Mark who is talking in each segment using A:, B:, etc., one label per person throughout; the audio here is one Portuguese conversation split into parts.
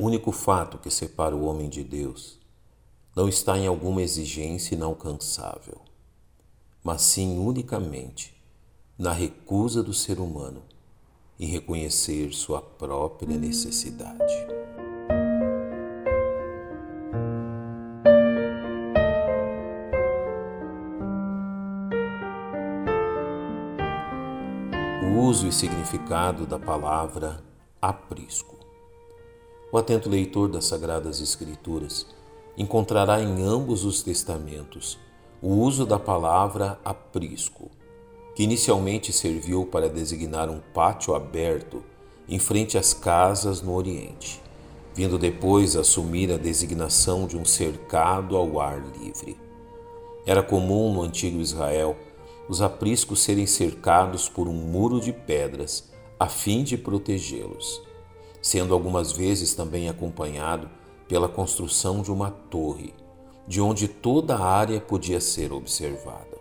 A: O único fato que separa o homem de Deus não está em alguma exigência inalcançável, mas sim unicamente na recusa do ser humano em reconhecer sua própria necessidade. O uso e significado da palavra aprisco. O atento leitor das Sagradas Escrituras encontrará em ambos os testamentos o uso da palavra aprisco que inicialmente serviu para designar um pátio aberto em frente às casas no Oriente, vindo depois assumir a designação de um cercado ao ar livre. Era comum no antigo Israel os apriscos serem cercados por um muro de pedras a fim de protegê-los, sendo algumas vezes também acompanhado pela construção de uma torre, de onde toda a área podia ser observada.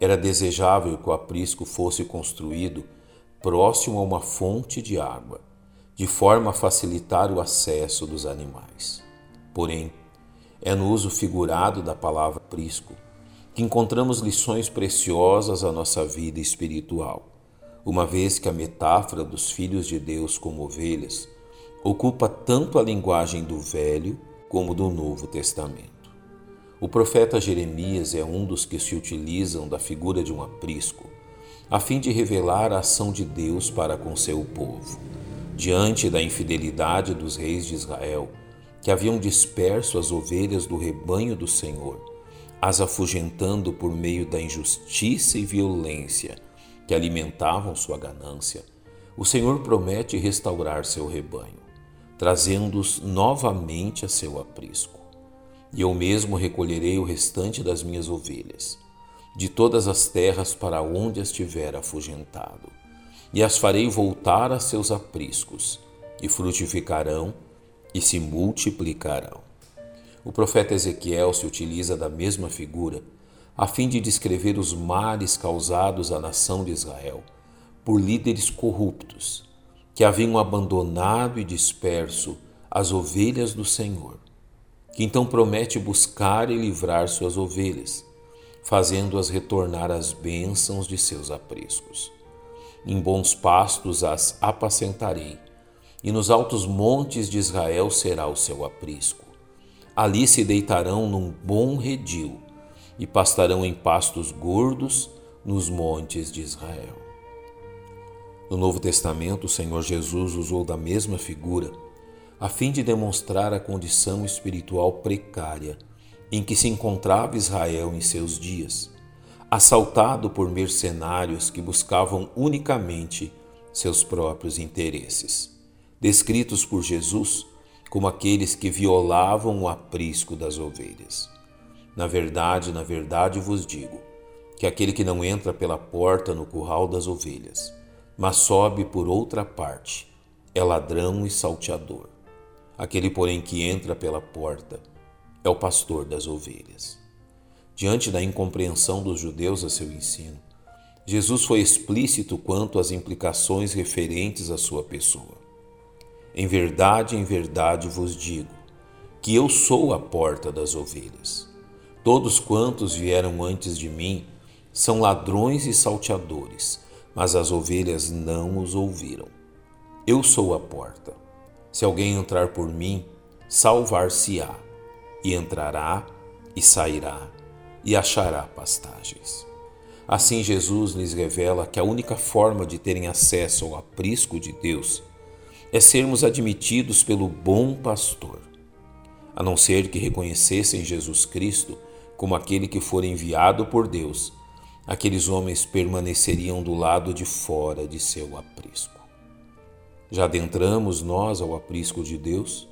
A: Era desejável que o aprisco fosse construído próximo a uma fonte de água, de forma a facilitar o acesso dos animais. Porém, é no uso figurado da palavra aprisco que encontramos lições preciosas à nossa vida espiritual, uma vez que a metáfora dos filhos de Deus como ovelhas ocupa tanto a linguagem do Velho como do Novo Testamento. O profeta Jeremias é um dos que se utilizam da figura de um aprisco, a fim de revelar a ação de Deus para com seu povo. Diante da infidelidade dos reis de Israel, que haviam disperso as ovelhas do rebanho do Senhor, as afugentando por meio da injustiça e violência que alimentavam sua ganância, o Senhor promete restaurar seu rebanho, trazendo-os novamente a seu aprisco e eu mesmo recolherei o restante das minhas ovelhas, de todas as terras para onde as tiver afugentado, e as farei voltar a seus apriscos, e frutificarão e se multiplicarão. O profeta Ezequiel se utiliza da mesma figura a fim de descrever os males causados à nação de Israel por líderes corruptos que haviam abandonado e disperso as ovelhas do Senhor que então promete buscar e livrar suas ovelhas, fazendo-as retornar às bênçãos de seus apriscos. Em bons pastos as apacentarei, e nos altos montes de Israel será o seu aprisco. Ali se deitarão num bom redil, e pastarão em pastos gordos nos montes de Israel. No Novo Testamento, o Senhor Jesus usou da mesma figura a fim de demonstrar a condição espiritual precária em que se encontrava Israel em seus dias, assaltado por mercenários que buscavam unicamente seus próprios interesses, descritos por Jesus como aqueles que violavam o aprisco das ovelhas. Na verdade, na verdade vos digo que aquele que não entra pela porta no curral das ovelhas, mas sobe por outra parte, é ladrão e salteador. Aquele, porém, que entra pela porta é o pastor das ovelhas. Diante da incompreensão dos judeus a seu ensino, Jesus foi explícito quanto às implicações referentes à sua pessoa. Em verdade, em verdade vos digo que eu sou a porta das ovelhas. Todos quantos vieram antes de mim são ladrões e salteadores, mas as ovelhas não os ouviram. Eu sou a porta. Se alguém entrar por mim, salvar-se-á, e entrará e sairá, e achará pastagens. Assim, Jesus lhes revela que a única forma de terem acesso ao aprisco de Deus é sermos admitidos pelo bom pastor, a não ser que reconhecessem Jesus Cristo como aquele que for enviado por Deus, aqueles homens permaneceriam do lado de fora de seu aprisco. Já adentramos nós ao aprisco de Deus?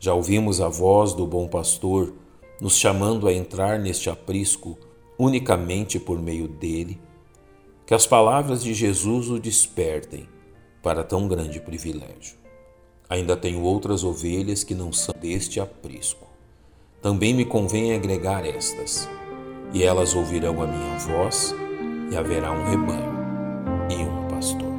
A: Já ouvimos a voz do bom pastor nos chamando a entrar neste aprisco unicamente por meio dele? Que as palavras de Jesus o despertem para tão grande privilégio. Ainda tenho outras ovelhas que não são deste aprisco também me convém agregar estas, e elas ouvirão a minha voz, e haverá um rebanho e um pastor.